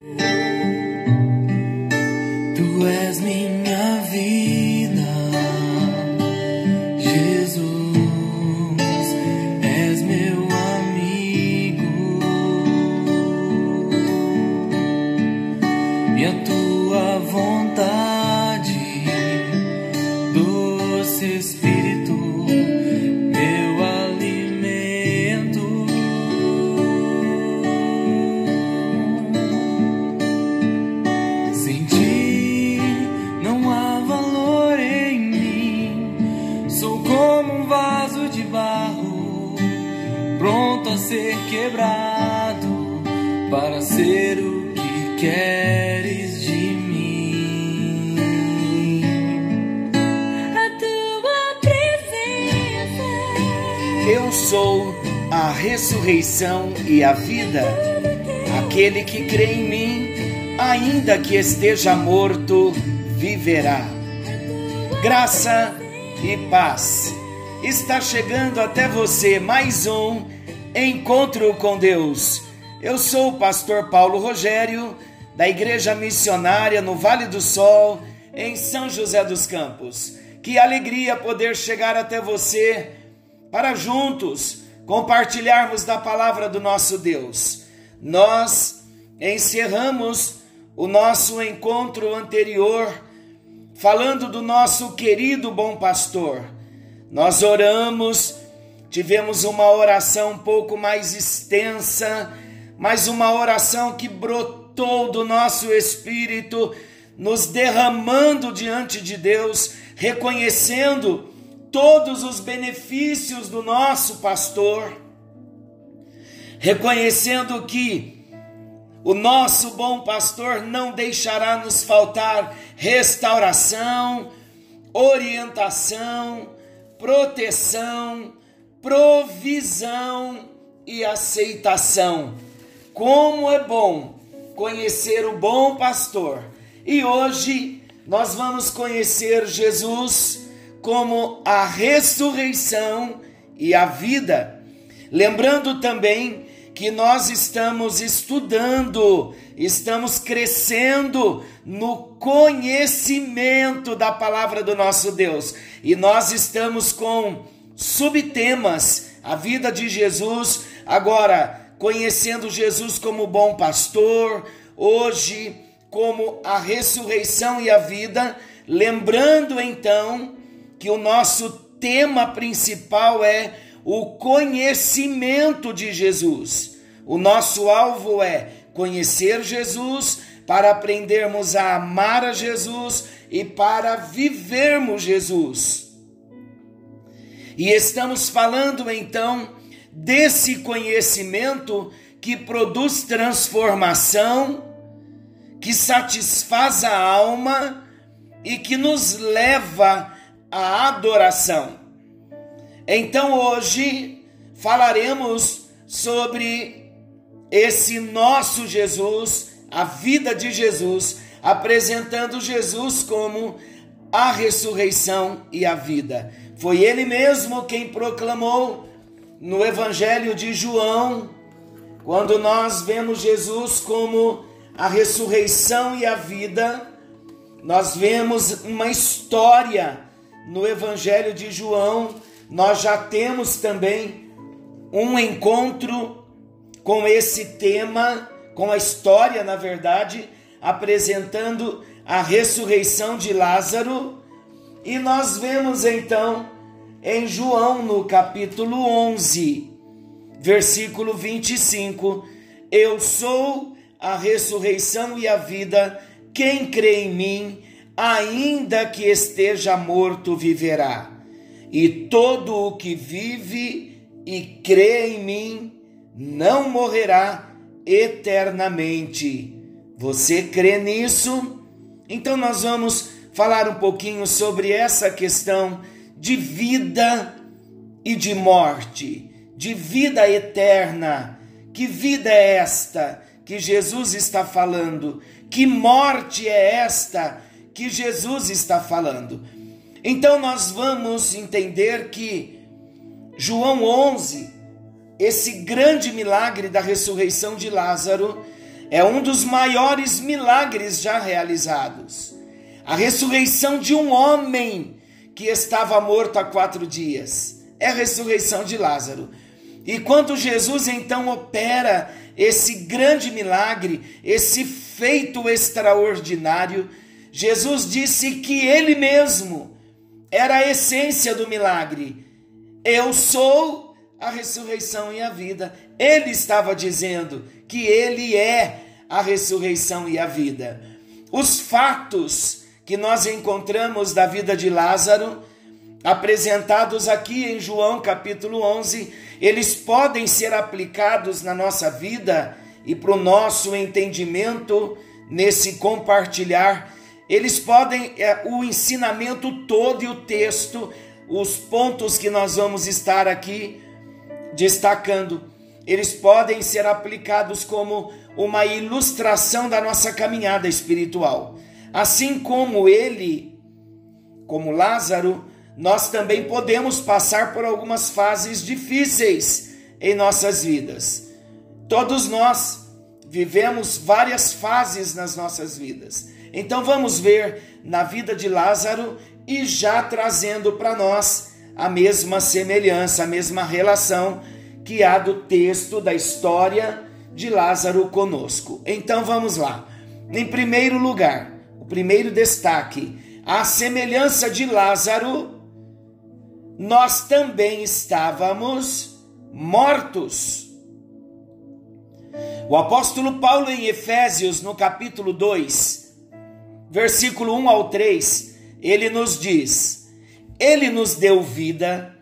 Yeah. Aquele que crê em mim, ainda que esteja morto, viverá. Graça e paz. Está chegando até você mais um encontro com Deus. Eu sou o pastor Paulo Rogério, da Igreja Missionária no Vale do Sol, em São José dos Campos. Que alegria poder chegar até você para juntos compartilharmos da palavra do nosso Deus. Nós encerramos o nosso encontro anterior falando do nosso querido bom pastor. Nós oramos, tivemos uma oração um pouco mais extensa, mas uma oração que brotou do nosso espírito, nos derramando diante de Deus, reconhecendo todos os benefícios do nosso pastor, reconhecendo que o nosso bom pastor não deixará nos faltar restauração, orientação, proteção, provisão e aceitação. Como é bom conhecer o bom pastor. E hoje nós vamos conhecer Jesus como a ressurreição e a vida. Lembrando também que nós estamos estudando, estamos crescendo no conhecimento da palavra do nosso Deus. E nós estamos com subtemas: a vida de Jesus, agora conhecendo Jesus como bom pastor, hoje como a ressurreição e a vida, lembrando então que o nosso tema principal é o conhecimento de Jesus. O nosso alvo é conhecer Jesus para aprendermos a amar a Jesus e para vivermos Jesus. E estamos falando então desse conhecimento que produz transformação, que satisfaz a alma e que nos leva à adoração. Então hoje falaremos sobre esse nosso Jesus, a vida de Jesus, apresentando Jesus como a ressurreição e a vida. Foi ele mesmo quem proclamou no Evangelho de João, quando nós vemos Jesus como a ressurreição e a vida, nós vemos uma história no Evangelho de João, nós já temos também um encontro com esse tema, com a história, na verdade, apresentando a ressurreição de Lázaro, e nós vemos então em João, no capítulo 11, versículo 25: Eu sou a ressurreição e a vida, quem crê em mim, ainda que esteja morto, viverá. E todo o que vive e crê em mim não morrerá eternamente. Você crê nisso? Então nós vamos falar um pouquinho sobre essa questão de vida e de morte, de vida eterna. Que vida é esta que Jesus está falando? Que morte é esta que Jesus está falando? Então nós vamos entender que João 11, esse grande milagre da ressurreição de Lázaro, É um dos maiores milagres já realizados. A ressurreição de um homem que estava morto há quatro dias. É a ressurreição de Lázaro. E quando Jesus então opera esse grande milagre, esse feito extraordinário, Jesus disse que ele mesmo era a essência do milagre. Eu sou a ressurreição e a vida. Ele estava dizendo que ele é a ressurreição e a vida. Os fatos que nós encontramos da vida de Lázaro, apresentados aqui em João capítulo 11, eles podem ser aplicados na nossa vida e para o nosso entendimento nesse compartilhar. Eles podem, é, o ensinamento todo e o texto, os pontos que nós vamos estar aqui destacando, eles podem ser aplicados como uma ilustração da nossa caminhada espiritual. Assim como ele, como Lázaro, nós também podemos passar por algumas fases difíceis em nossas vidas. Todos nós vivemos várias fases nas nossas vidas. Então vamos ver na vida de Lázaro e já trazendo para nós a mesma semelhança, a mesma relação que há do texto da história de Lázaro conosco. Então vamos lá. Em primeiro lugar, o primeiro destaque, a semelhança de Lázaro, nós também estávamos mortos. O apóstolo Paulo em Efésios, no capítulo 2, versículo 1 ao 3, ele nos diz: Ele nos deu vida,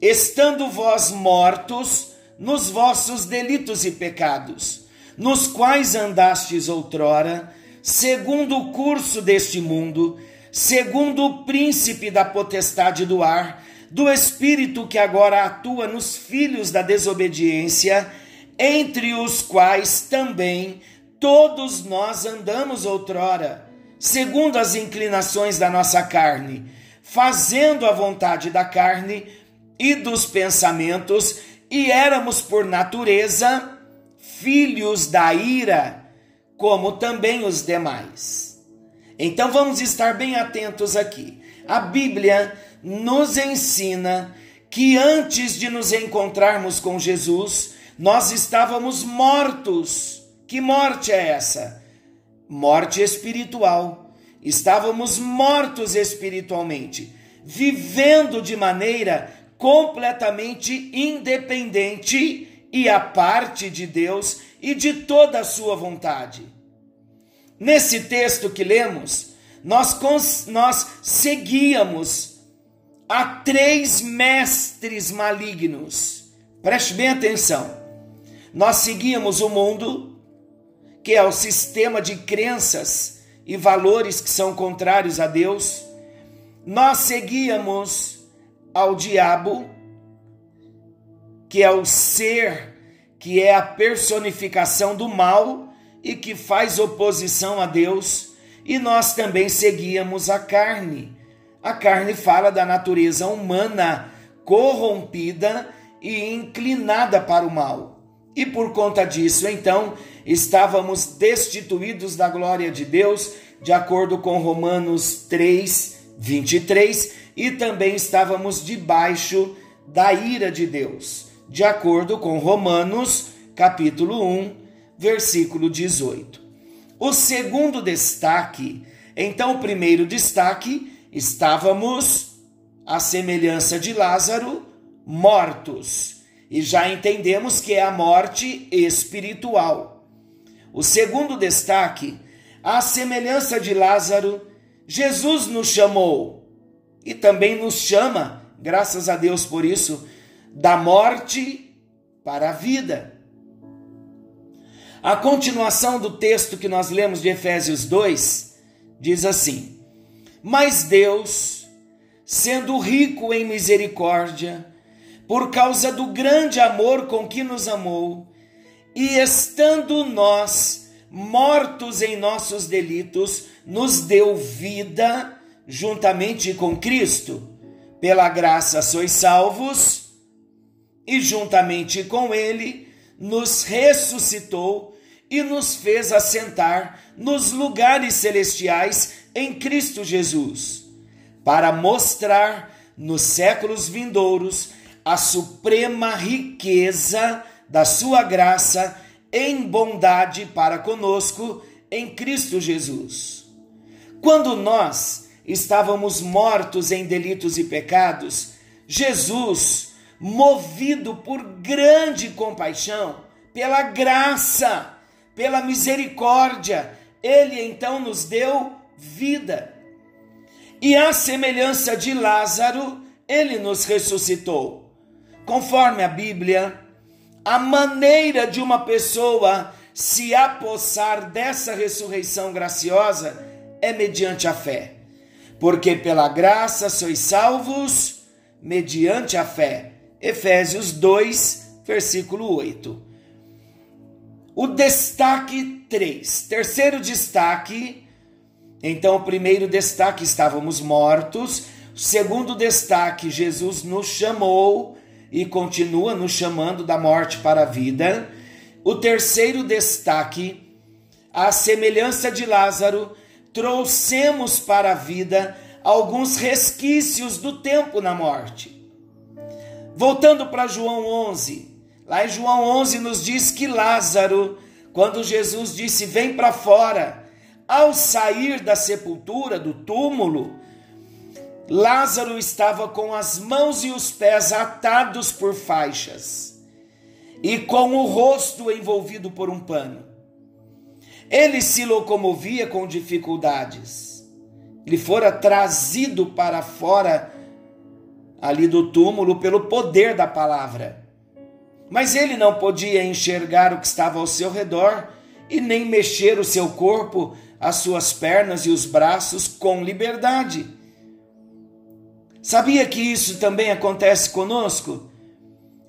estando vós mortos nos vossos delitos e pecados, nos quais andastes outrora, segundo o curso deste mundo, segundo o príncipe da potestade do ar, do espírito que agora atua nos filhos da desobediência, entre os quais também todos nós andamos outrora segundo as inclinações da nossa carne, fazendo a vontade da carne e dos pensamentos, e éramos por natureza filhos da ira, como também os demais. Então vamos estar bem atentos aqui. A Bíblia nos ensina que antes de nos encontrarmos com Jesus, nós estávamos mortos. Que morte é essa? Morte espiritual. Estávamos mortos espiritualmente, vivendo de maneira completamente independente e a parte de Deus e de toda a sua vontade. Nesse texto que lemos, nós, nós seguíamos a três mestres malignos. Preste bem atenção. Nós seguíamos o mundo, que é o sistema de crenças e valores que são contrários a Deus, nós seguíamos ao diabo, que é o ser que é a personificação do mal e que faz oposição a Deus, e nós também seguíamos a carne. A carne fala da natureza humana corrompida e inclinada para o mal. E por conta disso, então, estávamos destituídos da glória de Deus, de acordo com Romanos 3, 23, e também estávamos debaixo da ira de Deus, de acordo com Romanos, capítulo 1, versículo 18. O segundo destaque, então, o primeiro destaque, estávamos, à semelhança de Lázaro, mortos. E já entendemos que é a morte espiritual. O segundo destaque, a semelhança de Lázaro, Jesus nos chamou e também nos chama, graças a Deus por isso, da morte para a vida. A continuação do texto que nós lemos de Efésios 2 diz assim: Mas Deus, sendo rico em misericórdia, por causa do grande amor com que nos amou, e estando nós mortos em nossos delitos, nos deu vida juntamente com Cristo. Pela graça sois salvos, e juntamente com Ele nos ressuscitou e nos fez assentar nos lugares celestiais em Cristo Jesus, para mostrar nos séculos vindouros a suprema riqueza da sua graça em bondade para conosco em Cristo Jesus. Quando nós estávamos mortos em delitos e pecados, Jesus, movido por grande compaixão, pela graça, pela misericórdia, ele então nos deu vida. E à semelhança de Lázaro, ele nos ressuscitou. Conforme a Bíblia, a maneira de uma pessoa se apossar dessa ressurreição graciosa é mediante a fé. Porque pela graça sois salvos mediante a fé. Efésios 2, versículo 8. O destaque 3. Terceiro destaque. Então, o primeiro destaque, estávamos mortos. Segundo destaque, Jesus nos chamou e continua nos chamando da morte para a vida. O terceiro destaque, a semelhança de Lázaro, trouxemos para a vida alguns resquícios do tempo na morte. Voltando para João 11, lá em João 11 nos diz que Lázaro, quando Jesus disse: Vem para fora, ao sair da sepultura, do túmulo, Lázaro estava com as mãos e os pés atados por faixas e com o rosto envolvido por um pano. Ele se locomovia com dificuldades. Ele fora trazido para fora ali do túmulo pelo poder da palavra. Mas ele não podia enxergar o que estava ao seu redor e nem mexer o seu corpo, as suas pernas e os braços com liberdade Sabia que isso também acontece conosco?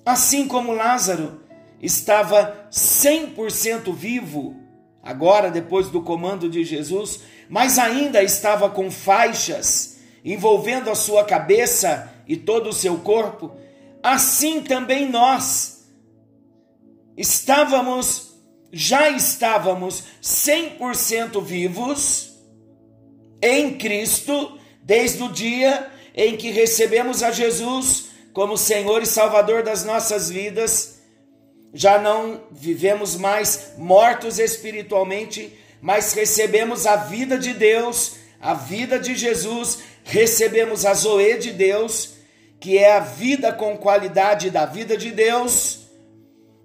Assim como Lázaro estava 100% vivo, agora depois do comando de Jesus, mas ainda estava com faixas envolvendo a sua cabeça e todo o seu corpo, assim também nós estávamos, já estávamos 100% vivos em Cristo desde o dia em que recebemos a Jesus como Senhor e Salvador das nossas vidas, já não vivemos mais mortos espiritualmente, mas recebemos a vida de Deus, a vida de Jesus, recebemos a Zoe de Deus, que é a vida com qualidade da vida de Deus.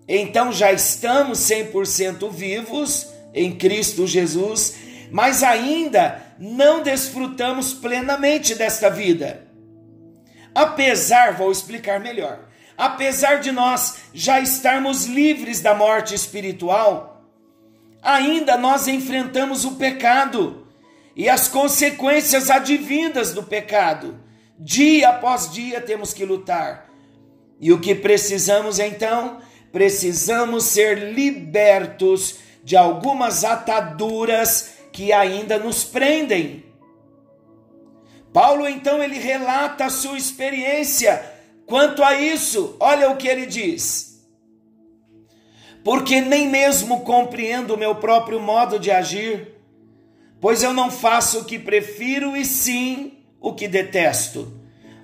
Então já estamos 100% vivos em Cristo Jesus, mas ainda não desfrutamos plenamente desta vida. Apesar, vou explicar melhor, apesar de nós já estarmos livres da morte espiritual, ainda nós enfrentamos o pecado e as consequências advindas do pecado. Dia após dia temos que lutar. E o que precisamos então? Precisamos ser libertos de algumas ataduras que ainda nos prendem. Paulo então ele relata a sua experiência quanto a isso. Olha o que ele diz: Porque nem mesmo compreendo o meu próprio modo de agir, pois eu não faço o que prefiro e sim o que detesto.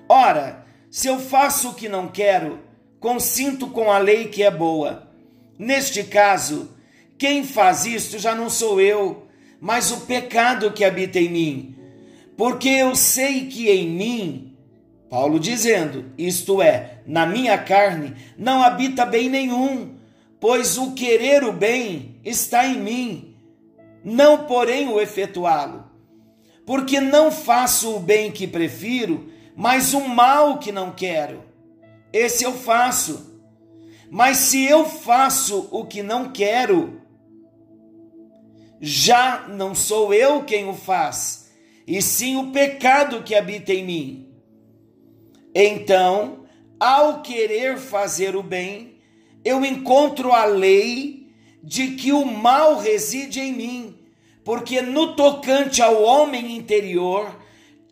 Ora, se eu faço o que não quero, consinto com a lei que é boa. Neste caso, quem faz isto já não sou eu, mas o pecado que habita em mim. Porque eu sei que em mim, Paulo dizendo, isto é, na minha carne, não habita bem nenhum, pois o querer o bem está em mim, não porém o efetuá-lo. Porque não faço o bem que prefiro, mas o mal que não quero. Esse eu faço. Mas se eu faço o que não quero, já não sou eu quem o faz, e sim o pecado que habita em mim. Então, ao querer fazer o bem, eu encontro a lei de que o mal reside em mim, porque no tocante ao homem interior,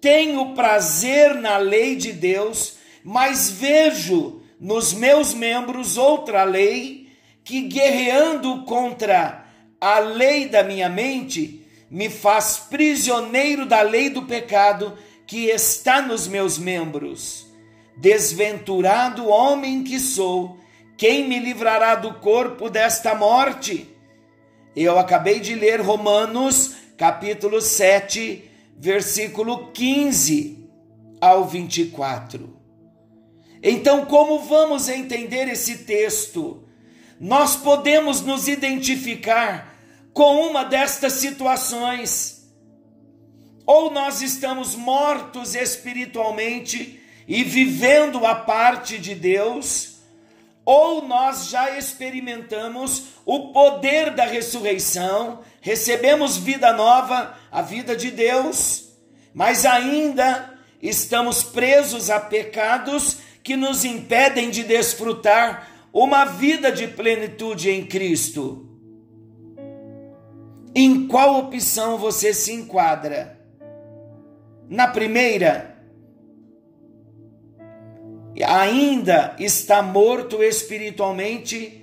tenho prazer na lei de Deus, mas vejo nos meus membros outra lei que, guerreando contra a lei da minha mente me faz prisioneiro da lei do pecado que está nos meus membros. Desventurado homem que sou, quem me livrará do corpo desta morte? Eu acabei de ler Romanos, capítulo 7, versículo 15 ao 24. Então, como vamos entender esse texto? Nós podemos nos identificar com uma destas situações. Ou nós estamos mortos espiritualmente e vivendo a parte de Deus, ou nós já experimentamos o poder da ressurreição, recebemos vida nova, a vida de Deus, mas ainda estamos presos a pecados que nos impedem de desfrutar uma vida de plenitude em Cristo. Em qual opção você se enquadra? Na primeira, ainda está morto espiritualmente,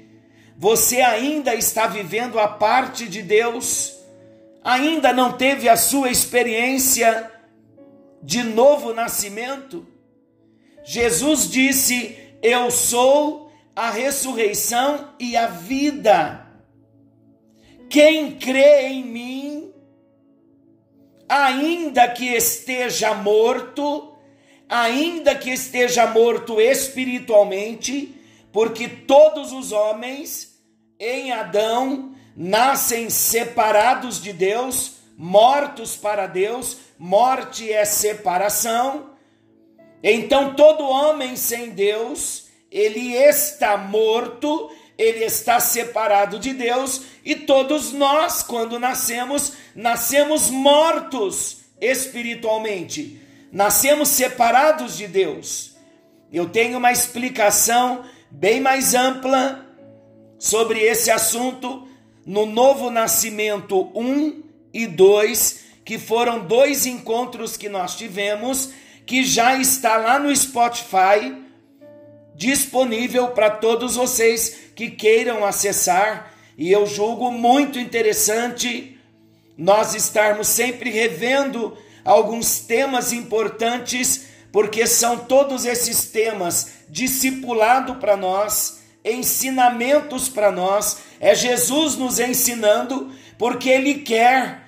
você ainda está vivendo a parte de Deus, ainda não teve a sua experiência de novo nascimento. Jesus disse: Eu sou a ressurreição e a vida. Quem crê em mim, ainda que esteja morto, ainda que esteja morto espiritualmente, porque todos os homens em Adão nascem separados de Deus, mortos para Deus, morte é separação. Então todo homem sem Deus, ele está morto, ele está separado de Deus, e todos nós, quando nascemos, nascemos mortos espiritualmente nascemos separados de Deus. Eu tenho uma explicação bem mais ampla sobre esse assunto no Novo Nascimento 1 e 2, que foram dois encontros que nós tivemos, que já está lá no Spotify, disponível para todos vocês que queiram acessar, e eu julgo muito interessante nós estarmos sempre revendo alguns temas importantes, porque são todos esses temas discipulado para nós, ensinamentos para nós, é Jesus nos ensinando, porque Ele quer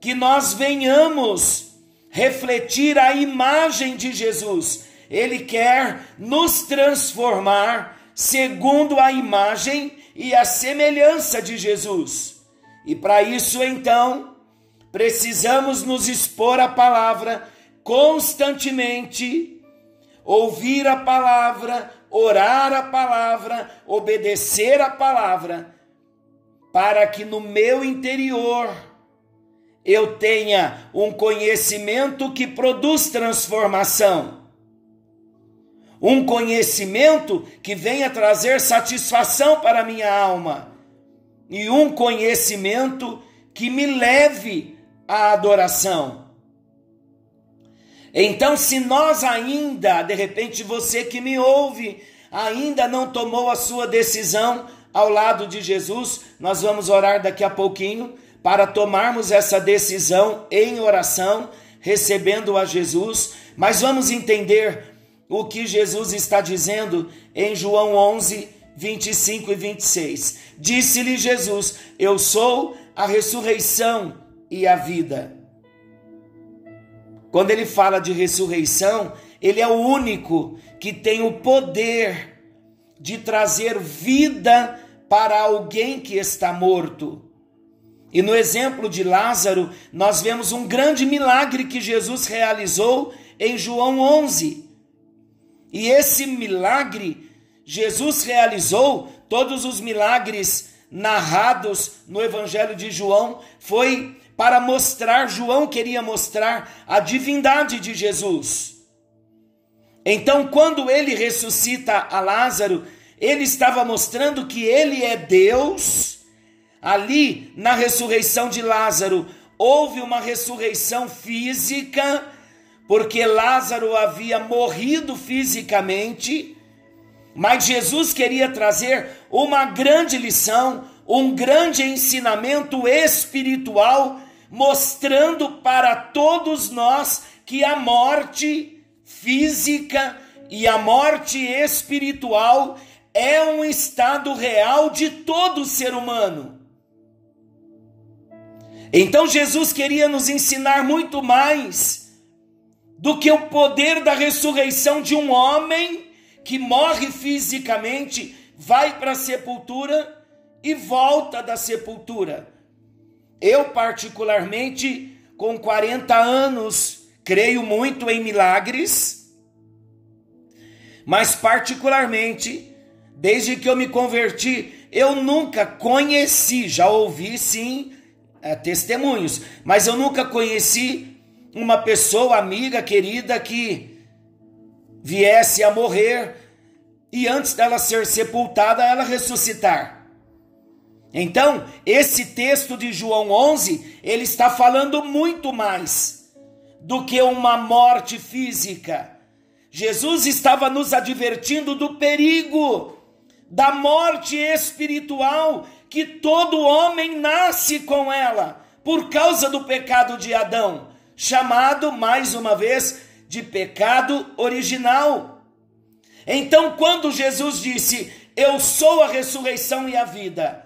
que nós venhamos refletir a imagem de Jesus. Ele quer nos transformar segundo a imagem e a semelhança de Jesus. E para isso, então, precisamos nos expor à palavra constantemente, ouvir a palavra, orar a palavra, obedecer a palavra, para que no meu interior eu tenha um conhecimento que produz transformação. Um conhecimento que venha trazer satisfação para a minha alma. E um conhecimento que me leve a adoração. Então, se nós ainda, de repente você que me ouve, ainda não tomou a sua decisão ao lado de Jesus, nós vamos orar daqui a pouquinho para tomarmos essa decisão em oração, recebendo a Jesus, mas vamos entender o que Jesus está dizendo em João 11, 25 e 26. Disse-lhe Jesus: Eu sou a ressurreição e a vida. Quando ele fala de ressurreição, ele é o único que tem o poder de trazer vida para alguém que está morto. E no exemplo de Lázaro, nós vemos um grande milagre que Jesus realizou em João 11. E esse milagre, Jesus realizou, todos os milagres narrados no Evangelho de João, foi para mostrar, João queria mostrar a divindade de Jesus. Então, quando ele ressuscita a Lázaro, ele estava mostrando que ele é Deus. Ali, na ressurreição de Lázaro, houve uma ressurreição física, porque Lázaro havia morrido fisicamente, mas Jesus queria trazer uma grande lição, um grande ensinamento espiritual, mostrando para todos nós que a morte física e a morte espiritual é um estado real de todo ser humano. Então Jesus queria nos ensinar muito mais do que o poder da ressurreição de um homem que morre fisicamente, vai para a sepultura e volta da sepultura. Eu, particularmente, com 40 anos, creio muito em milagres, mas, particularmente, desde que eu me converti, eu nunca conheci, já ouvi sim é, testemunhos, mas eu nunca conheci uma pessoa amiga, querida, que viesse a morrer e antes dela ser sepultada, ela ressuscitar. Então, esse texto de João 11, ele está falando muito mais do que uma morte física. Jesus estava nos advertindo do perigo da morte espiritual que todo homem nasce com ela por causa do pecado de Adão, chamado mais uma vez de pecado original. Então, quando Jesus disse: Eu sou a ressurreição e a vida,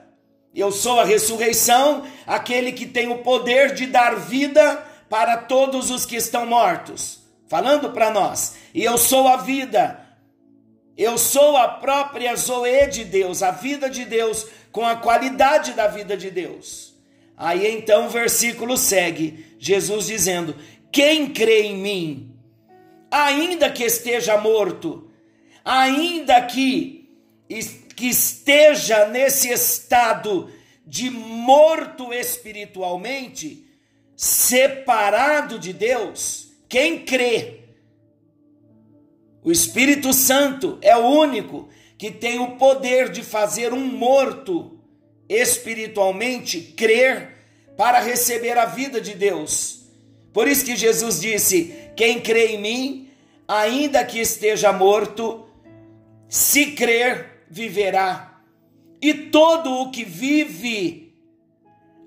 eu sou a ressurreição, aquele que tem o poder de dar vida para todos os que estão mortos, falando para nós, e eu sou a vida, eu sou a própria Zoe de Deus, a vida de Deus, com a qualidade da vida de Deus. Aí então o versículo segue, Jesus dizendo: Quem crê em mim, ainda que esteja morto, ainda que, que esteja nesse estado de morto espiritualmente, separado de Deus, quem crê, o Espírito Santo é o único que tem o poder de fazer um morto espiritualmente crer para receber a vida de Deus. Por isso que Jesus disse: Quem crê em mim, ainda que esteja morto, se crer, viverá. E todo o que vive,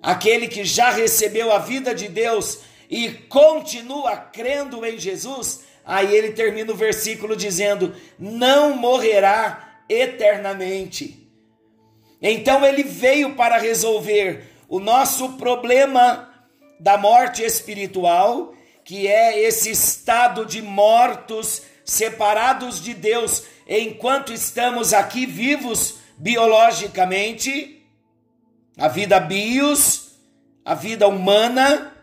aquele que já recebeu a vida de Deus e continua crendo em Jesus, Aí ele termina o versículo dizendo: não morrerá eternamente. Então ele veio para resolver o nosso problema da morte espiritual, que é esse estado de mortos, separados de Deus, enquanto estamos aqui vivos biologicamente, a vida bios, a vida humana,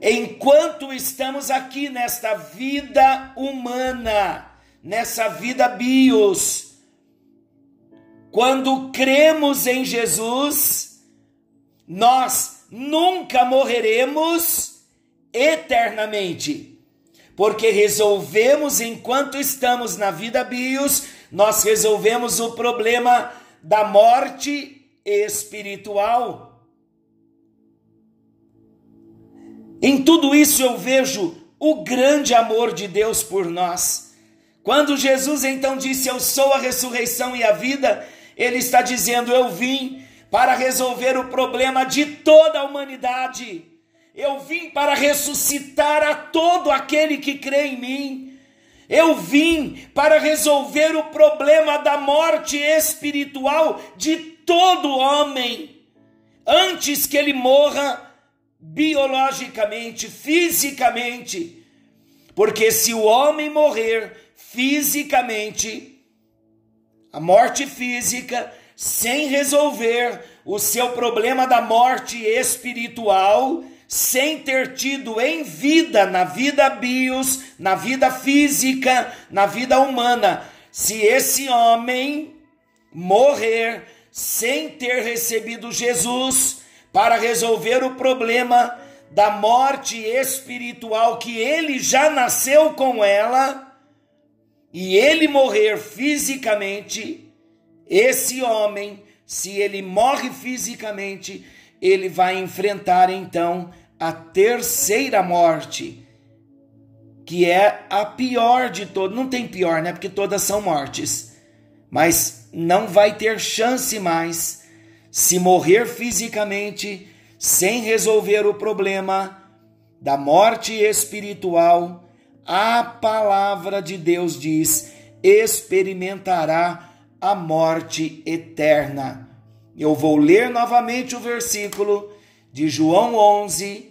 enquanto estamos aqui nesta vida humana, nessa vida bios, quando cremos em Jesus, nós nunca morreremos eternamente, porque resolvemos, enquanto estamos na vida bios, nós resolvemos o problema da morte espiritual. Em tudo isso eu vejo o grande amor de Deus por nós. Quando Jesus então disse: Eu sou a ressurreição e a vida, ele está dizendo: Eu vim para resolver o problema de toda a humanidade. Eu vim para ressuscitar a todo aquele que crê em mim. Eu vim para resolver o problema da morte espiritual de todo homem. Antes que ele morra, biologicamente, fisicamente, porque se o homem morrer fisicamente, a morte física, sem resolver o seu problema da morte espiritual, sem ter tido em vida, na vida bios, na vida física, na vida humana, se esse homem morrer sem ter recebido Jesus, para resolver o problema da morte espiritual que ele já nasceu com ela e ele morrer fisicamente, esse homem, se ele morre fisicamente, ele vai enfrentar então a terceira morte, que é a pior de todas. Não tem pior, né? Porque todas são mortes. Mas não vai ter chance mais se morrer fisicamente sem resolver o problema da morte espiritual. A palavra de Deus diz: experimentará a morte eterna. Eu vou ler novamente o versículo de João 11,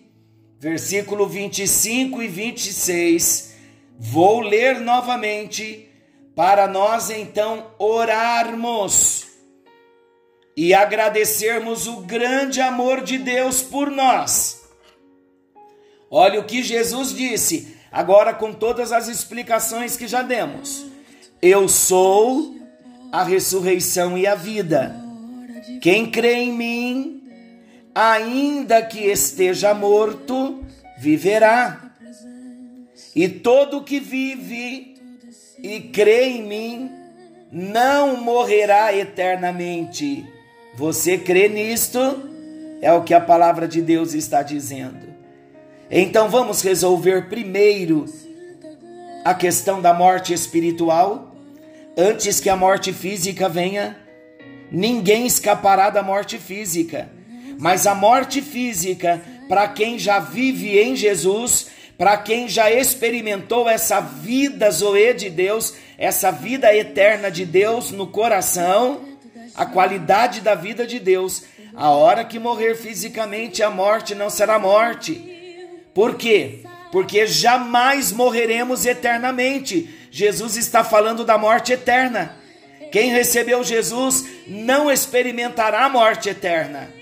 versículo 25 e 26. Vou ler novamente para nós então orarmos e agradecermos o grande amor de Deus por nós. Olha o que Jesus disse, agora com todas as explicações que já demos. Eu sou a ressurreição e a vida. Quem crê em mim, ainda que esteja morto, viverá. E todo que vive e crê em mim não morrerá eternamente. Você crê nisto? É o que a palavra de Deus está dizendo. Então vamos resolver primeiro a questão da morte espiritual, antes que a morte física venha. Ninguém escapará da morte física, mas a morte física, para quem já vive em Jesus, para quem já experimentou essa vida Zoe de Deus, essa vida eterna de Deus no coração, a qualidade da vida de Deus, a hora que morrer fisicamente, a morte não será morte. Por quê? Porque jamais morreremos eternamente. Jesus está falando da morte eterna. Quem recebeu Jesus não experimentará a morte eterna.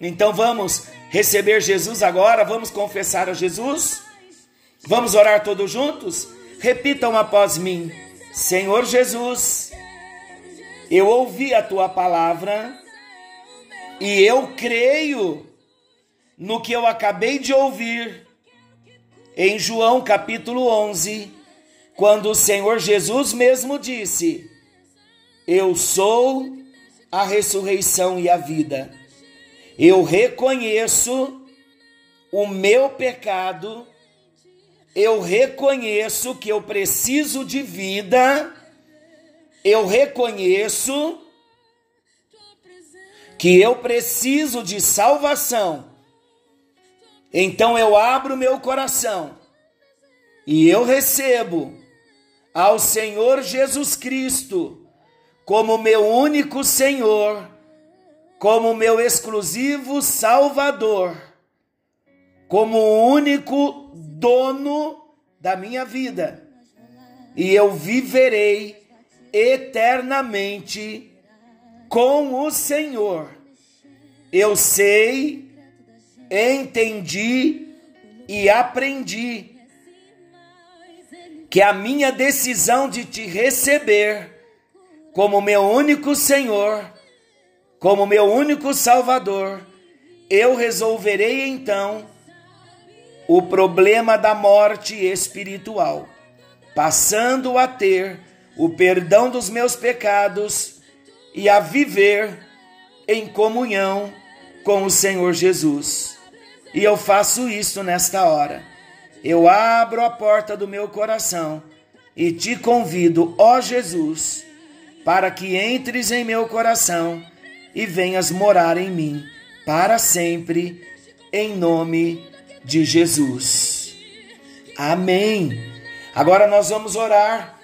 Então vamos receber Jesus agora, vamos confessar a Jesus? Vamos orar todos juntos? Repitam após mim: Senhor Jesus, eu ouvi a tua palavra e eu creio no que eu acabei de ouvir em João capítulo 11, quando o Senhor Jesus mesmo disse: Eu sou a ressurreição e a vida. Eu reconheço o meu pecado, eu reconheço que eu preciso de vida, eu reconheço que eu preciso de salvação. Então eu abro meu coração e eu recebo ao Senhor Jesus Cristo como meu único Senhor, como meu exclusivo Salvador, como o único dono da minha vida. E eu viverei eternamente com o Senhor. Eu sei, entendi e aprendi que a minha decisão de te receber como meu único Senhor, como meu único Salvador, eu resolverei então o problema da morte espiritual, passando a ter o perdão dos meus pecados e a viver em comunhão com o Senhor Jesus. E eu faço isso nesta hora. Eu abro a porta do meu coração e te convido, ó Jesus, para que entres em meu coração e venhas morar em mim para sempre, em nome de Jesus. Amém. Agora nós vamos orar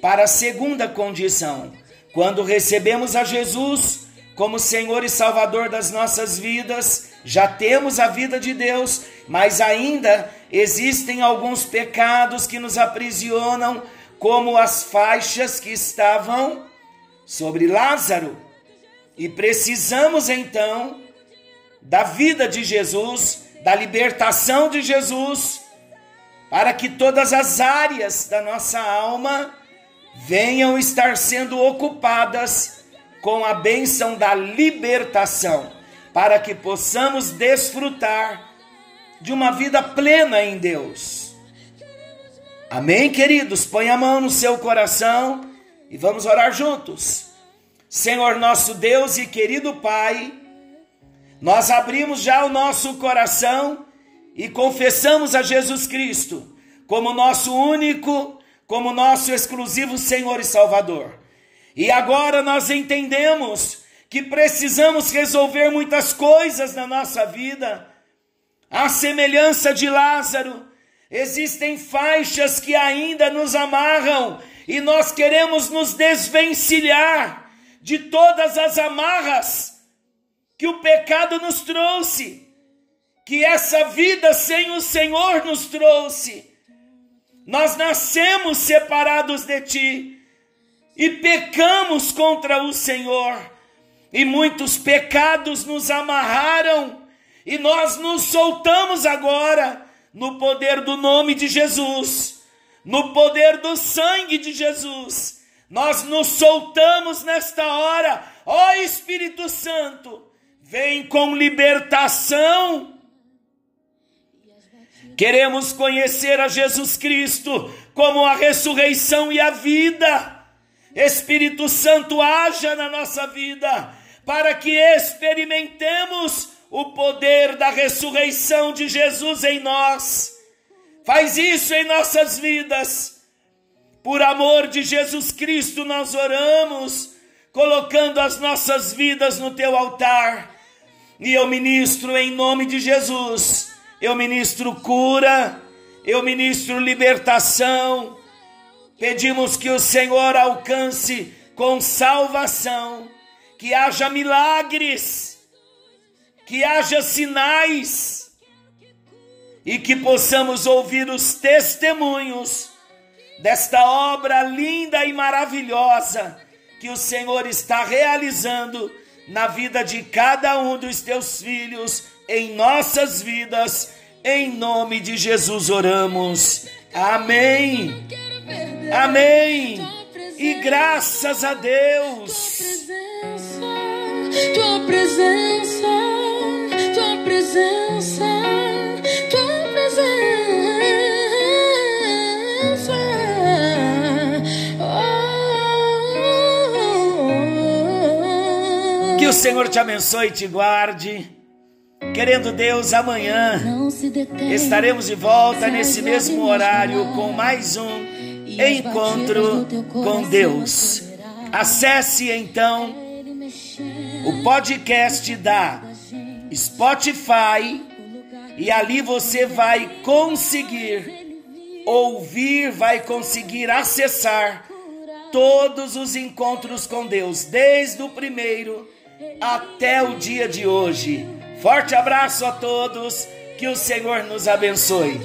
para a segunda condição. Quando recebemos a Jesus como Senhor e Salvador das nossas vidas, já temos a vida de Deus, mas ainda existem alguns pecados que nos aprisionam, como as faixas que estavam sobre Lázaro. E precisamos então da vida de Jesus, da libertação de Jesus, para que todas as áreas da nossa alma venham estar sendo ocupadas com a bênção da libertação, para que possamos desfrutar de uma vida plena em Deus. Amém, queridos? Põe a mão no seu coração e vamos orar juntos. Senhor nosso Deus e querido Pai, nós abrimos já o nosso coração e confessamos a Jesus Cristo como nosso único como nosso exclusivo Senhor e Salvador. E agora nós entendemos que precisamos resolver muitas coisas na nossa vida. A semelhança de Lázaro, existem faixas que ainda nos amarram e nós queremos nos desvencilhar de todas as amarras que o pecado nos trouxe, que essa vida sem o Senhor nos trouxe. Nós nascemos separados de ti e pecamos contra o Senhor, e muitos pecados nos amarraram, e nós nos soltamos agora no poder do nome de Jesus, no poder do sangue de Jesus. Nós nos soltamos nesta hora, ó Espírito Santo, vem com libertação. Queremos conhecer a Jesus Cristo como a ressurreição e a vida. Espírito Santo, haja na nossa vida, para que experimentemos o poder da ressurreição de Jesus em nós. Faz isso em nossas vidas. Por amor de Jesus Cristo, nós oramos, colocando as nossas vidas no teu altar. E eu ministro em nome de Jesus. Eu ministro cura, eu ministro libertação, Pedimos que o Senhor alcance com salvação, que haja milagres, que haja sinais e que possamos ouvir os testemunhos desta obra linda e maravilhosa que o Senhor está realizando na vida de cada um dos teus filhos, em nossas vidas, em nome de Jesus oramos. Amém. Amém. E graças a Deus. Tua presença, tua presença, tua presença. Que o Senhor te abençoe e te guarde. Querendo Deus, amanhã estaremos de volta nesse mesmo horário com mais um encontro com Deus. Acesse então o podcast da Spotify e ali você vai conseguir ouvir, vai conseguir acessar todos os encontros com Deus, desde o primeiro até o dia de hoje. Forte abraço a todos, que o Senhor nos abençoe.